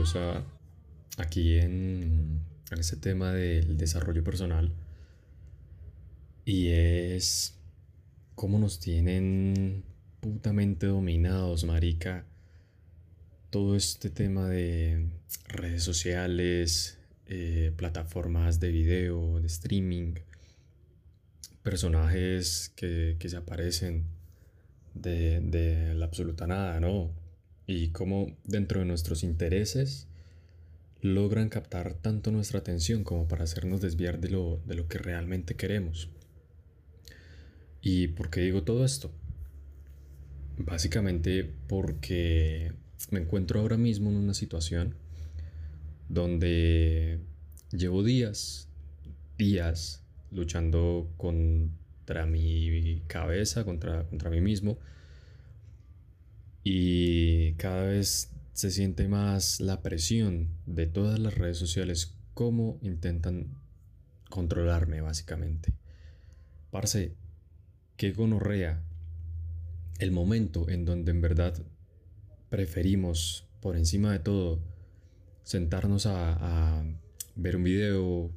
curiosa aquí en, en este tema del desarrollo personal y es cómo nos tienen putamente dominados, marica. Todo este tema de redes sociales, eh, plataformas de video, de streaming, personajes que, se aparecen de, de, la absoluta nada, ¿no? Y cómo dentro de nuestros intereses logran captar tanto nuestra atención como para hacernos desviar de lo, de lo que realmente queremos. ¿Y por qué digo todo esto? Básicamente porque me encuentro ahora mismo en una situación donde llevo días, días luchando contra mi cabeza, contra, contra mí mismo. Y cada vez se siente más la presión de todas las redes sociales, cómo intentan controlarme básicamente. Parce, qué gonorrea el momento en donde en verdad preferimos, por encima de todo, sentarnos a, ver un video,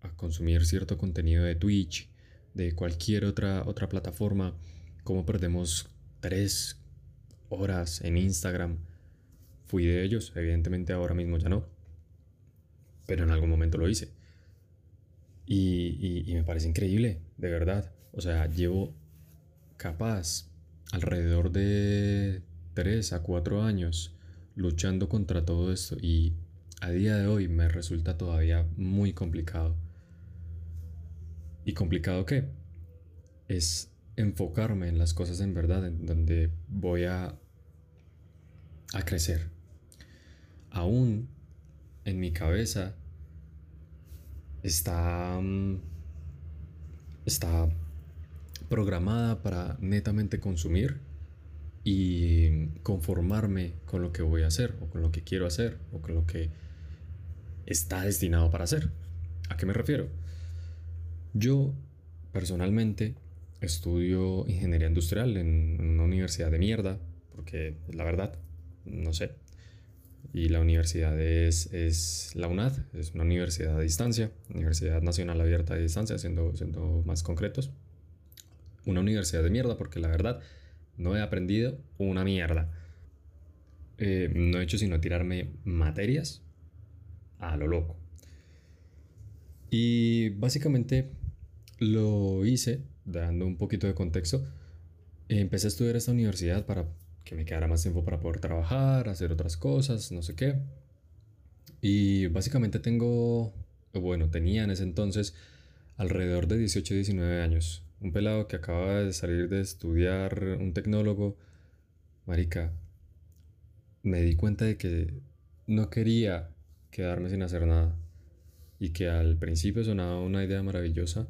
a consumir cierto contenido de Twitch, de cualquier otra, otra plataforma, como perdemos tres horas en Instagram. Fui de ellos, evidentemente ahora mismo ya no, pero en algún momento lo hice. Y, y me parece increíble, de verdad. O sea, llevo capaz alrededor de 3 a 4 años luchando contra todo esto y a día de hoy me resulta todavía muy complicado. ¿Y complicado qué? Es enfocarme en las cosas en verdad, en donde voy a, a crecer. Aún en mi cabeza está, mm, está programada para netamente consumir y conformarme con lo que voy a hacer o con lo que quiero hacer o con lo que está destinado para hacer. ¿A qué me refiero? Yo personalmente estudio ingeniería industrial en una universidad de mierda, porque la verdad, no sé. Y la universidad es, es la UNAD, es una universidad a distancia, Universidad Nacional Abierta a Distancia, siendo, siendo más concretos una universidad de mierda, porque la verdad no he aprendido una mierda. Eh, no he hecho sino tirarme materias a lo loco. Y básicamente lo hice, dando un poquito de contexto. Empecé a estudiar esta universidad para que me quedara más tiempo para poder trabajar, hacer otras cosas, no sé qué. Y básicamente tengo, bueno, tenía en ese entonces alrededor de 18 19 años un pelado que acaba de salir de estudiar, un tecnólogo, marica, me di cuenta de que no quería quedarme sin hacer nada y que al principio sonaba una idea maravillosa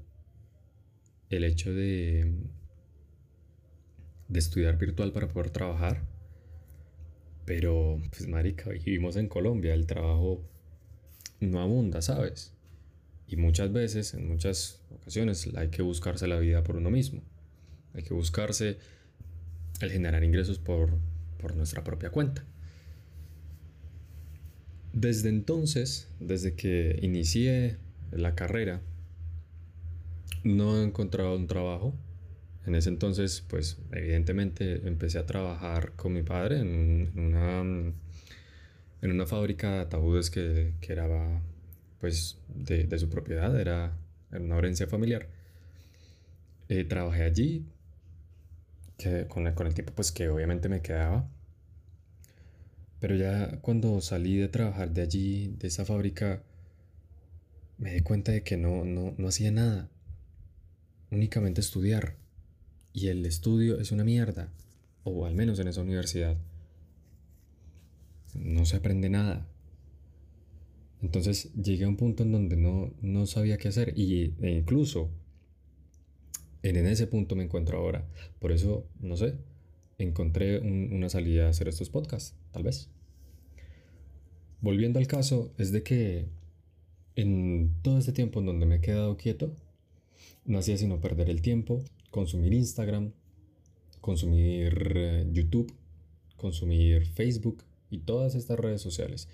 el hecho de de estudiar virtual para poder trabajar pero pues marica vivimos en Colombia el trabajo no abunda sabes y muchas veces, en muchas ocasiones, hay que buscarse la vida por uno mismo. Hay que buscarse el generar ingresos por, por nuestra propia cuenta. Desde entonces, desde que inicié la carrera, no he encontrado un trabajo. En ese entonces, pues evidentemente empecé a trabajar con mi padre en, una, en una fábrica de ataúdes que, que era pues de, su propiedad, era, una herencia familiar. Eh, trabajé allí con, el, con el pues que obviamente me quedaba. Pero ya cuando salí de trabajar de allí, de esa fábrica, me di cuenta de que no, no, no hacía nada. Únicamente estudiar. Y el estudio es una mierda. O al menos en esa universidad. No se aprende nada. Entonces llegué a un punto en donde no, no sabía qué hacer y, e incluso en, ese punto me encuentro ahora. Por eso, no sé, encontré una salida a hacer estos podcasts, tal vez. Volviendo al caso, es de que en todo este tiempo en donde me he quedado quieto, no hacía sino perder el tiempo, consumir Instagram, consumir eh, YouTube, consumir Facebook y todas estas redes sociales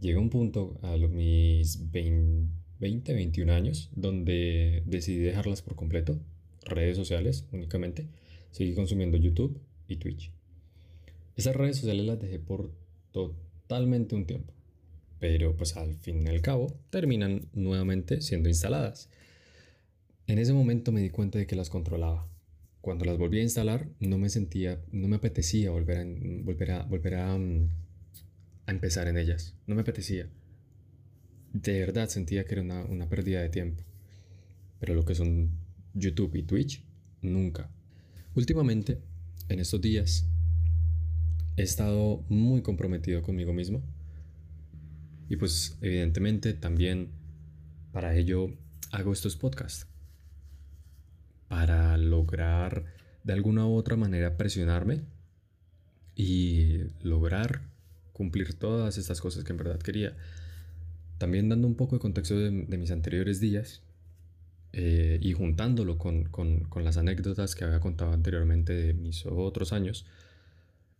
Llegué a un punto a los, mis 20, 21 años donde decidí dejarlas por completo, redes sociales únicamente. Seguí consumiendo YouTube y Twitch. Esas redes sociales las dejé por totalmente un tiempo, pero pues al fin y al cabo terminan nuevamente siendo instaladas. En ese momento me di cuenta de que las controlaba. Cuando las volví a instalar no me sentía, no me apetecía volver a, volver a, volver mm, a empezar en ellas. No me apetecía. De verdad sentía que era una, una pérdida de tiempo. Pero lo que son YouTube y Twitch, nunca. Últimamente, en estos días, he estado muy comprometido conmigo mismo. Y pues evidentemente también para ello hago estos podcasts. Para lograr de alguna u otra manera presionarme y lograr cumplir todas estas cosas que en verdad quería. También dando un poco de contexto de, mis anteriores días eh, y juntándolo con, con las anécdotas que había contado anteriormente de mis otros años,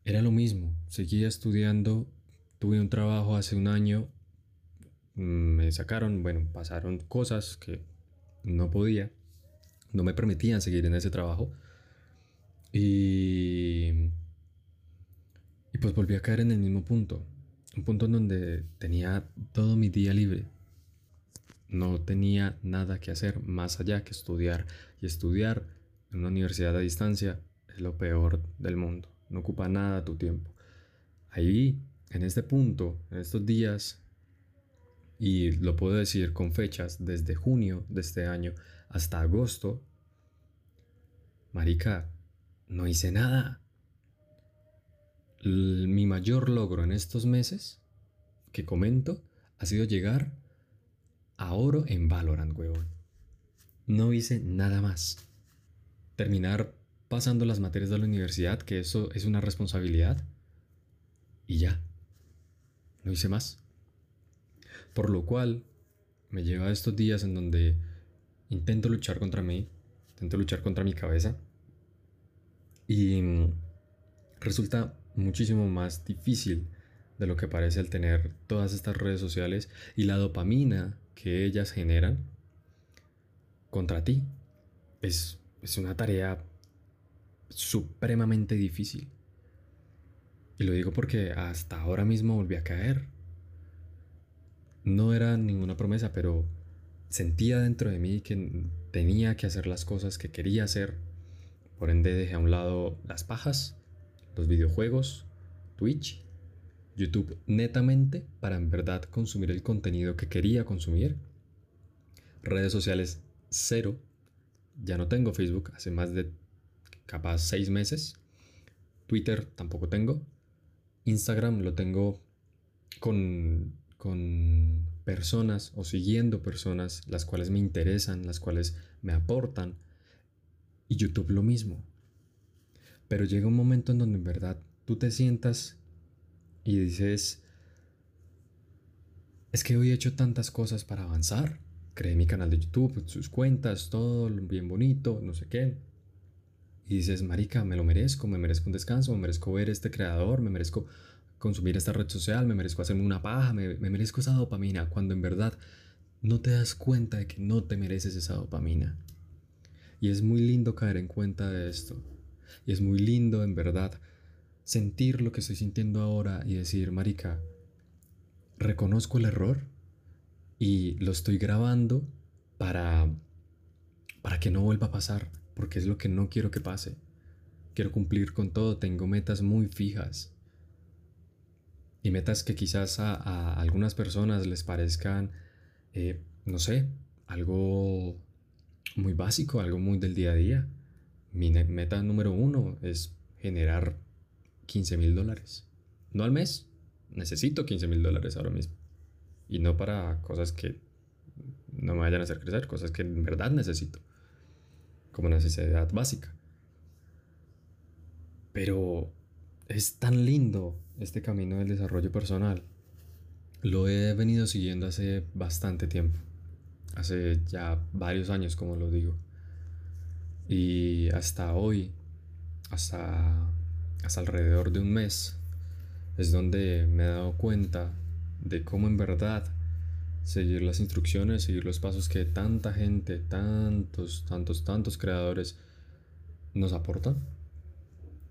era lo mismo, seguía estudiando, tuve un trabajo hace un año, me sacaron, bueno, pasaron cosas que no podía, no me permitían seguir en ese trabajo. Y, y pues volví a caer en el mismo punto, un punto en donde tenía todo mi día libre. No tenía nada que hacer más allá que estudiar. Y estudiar en una universidad a distancia es lo peor del mundo no ocupa nada tu tiempo. Ahí, en este punto, en estos días, y lo puedo decir con fechas, desde junio de este año hasta agosto, Marica, no hice nada. mi mayor logro en estos meses que comento ha sido llegar a oro en Valorant, huevón. No hice nada más. Terminar pasando las materias de la universidad, que eso es una responsabilidad. Y ya. No hice más. Por lo cual me lleva a estos días en donde intento luchar contra mí, intento luchar contra mi cabeza. Y mm, resulta muchísimo más difícil de lo que parece el tener todas estas redes sociales y la dopamina que ellas generan contra ti. Es, es una tarea supremamente difícil. Y lo digo porque hasta ahora mismo volví a caer. No era ninguna promesa, pero sentía dentro de mí que tenía que hacer las cosas que quería hacer. Por ende dejé a un lado las pajas, los videojuegos, Twitch, YouTube netamente para en verdad consumir el contenido que quería consumir. Redes sociales cero. Ya no tengo Facebook hace más de capaz seis meses. Twitter tampoco tengo. Instagram lo tengo con, con personas o siguiendo personas las cuales me interesan, las cuales me aportan. Y YouTube lo mismo. Pero llega un momento en donde en verdad tú te sientas y dices, es que hoy he hecho tantas cosas para avanzar. Creé mi canal de YouTube, sus cuentas, todo bien bonito, no sé qué y dices, marica, me lo merezco, me merezco un descanso, me merezco ver este creador, me merezco consumir esta red social, me merezco hacerme una paja, me, me merezco esa dopamina, cuando en verdad no te das cuenta de que no te mereces esa dopamina. Y es muy lindo caer en cuenta de esto. Y es muy lindo, en verdad, sentir lo que estoy sintiendo ahora y decir, marica, reconozco el error y lo estoy grabando para, para que no vuelva a pasar porque es lo que no quiero que pase. Quiero cumplir con todo, tengo metas muy fijas. Y metas que quizás a, algunas personas les parezcan, eh, no sé, algo muy básico, algo muy del día a día. Mi meta número uno es generar 15 mil dólares. No al mes, necesito 15 mil dólares ahora mismo. Y no para cosas que no me vayan a hacer crecer, cosas que en verdad necesito como necesidad básica. Pero es tan lindo este camino del desarrollo personal. Lo he venido siguiendo hace bastante tiempo. Hace ya varios años, como lo digo. Y hasta hoy, hasta, hasta alrededor de un mes, es donde me he dado cuenta de cómo en verdad seguir las instrucciones, seguir los pasos que tanta gente, tantos, tantos, tantos creadores nos aportan.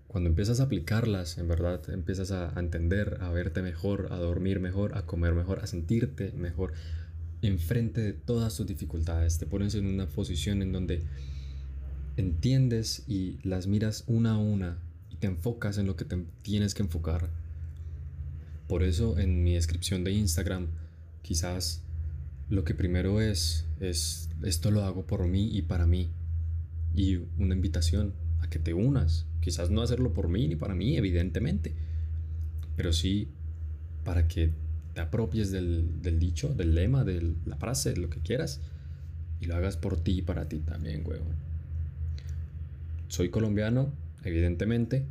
Cuando empiezas a aplicarlas, en verdad empiezas a, entender, a verte mejor, a dormir mejor, a comer mejor, a sentirte mejor enfrente de todas tus dificultades. Te pones en una posición en donde entiendes y las miras una a una y te enfocas en lo que tienes que enfocar. Por eso en mi descripción de Instagram, quizás lo que primero es, es esto lo hago por mí y para mí. Y una invitación a que te unas. Quizás no hacerlo por mí ni para mí, evidentemente. Pero sí para que te apropies del, del dicho, del lema, de la frase, lo que quieras. Y lo hagas por ti y para ti también, huevón. Soy colombiano, evidentemente.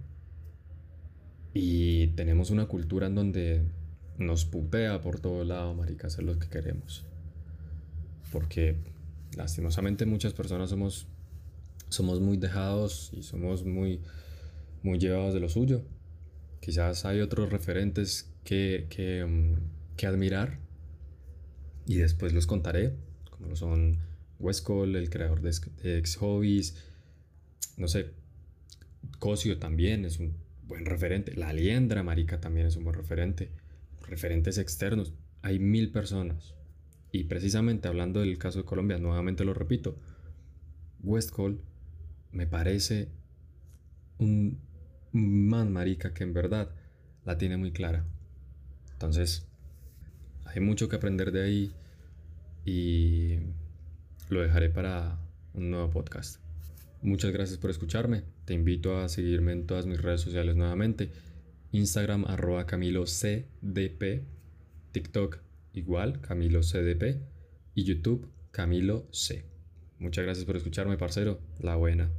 Y tenemos una cultura en donde nos putea por todo lado, marica, hacer lo que queremos. Porque lastimosamente muchas personas somos somos muy dejados y somos muy, muy llevados de lo suyo. Quizás hay otros referentes que, que, mm, admirar. Y después los contaré, como lo son Westcall, el creador de, Ex Hobbies, no sé, Cosio también es un buen referente, La Liendra, Marica, también es un buen referente, referentes externos, hay mil personas. Y precisamente hablando del caso de Colombia, nuevamente lo repito, Westcall me parece un man marica que en verdad la tiene muy clara. Entonces, hay mucho que aprender de ahí y lo dejaré para un nuevo podcast. Muchas gracias por escucharme. Te invito a seguirme en todas mis redes sociales nuevamente. Instagram arroba TikTok igual Camilo CDP y YouTube Camilo C. Muchas gracias por escucharme, parcero. La buena.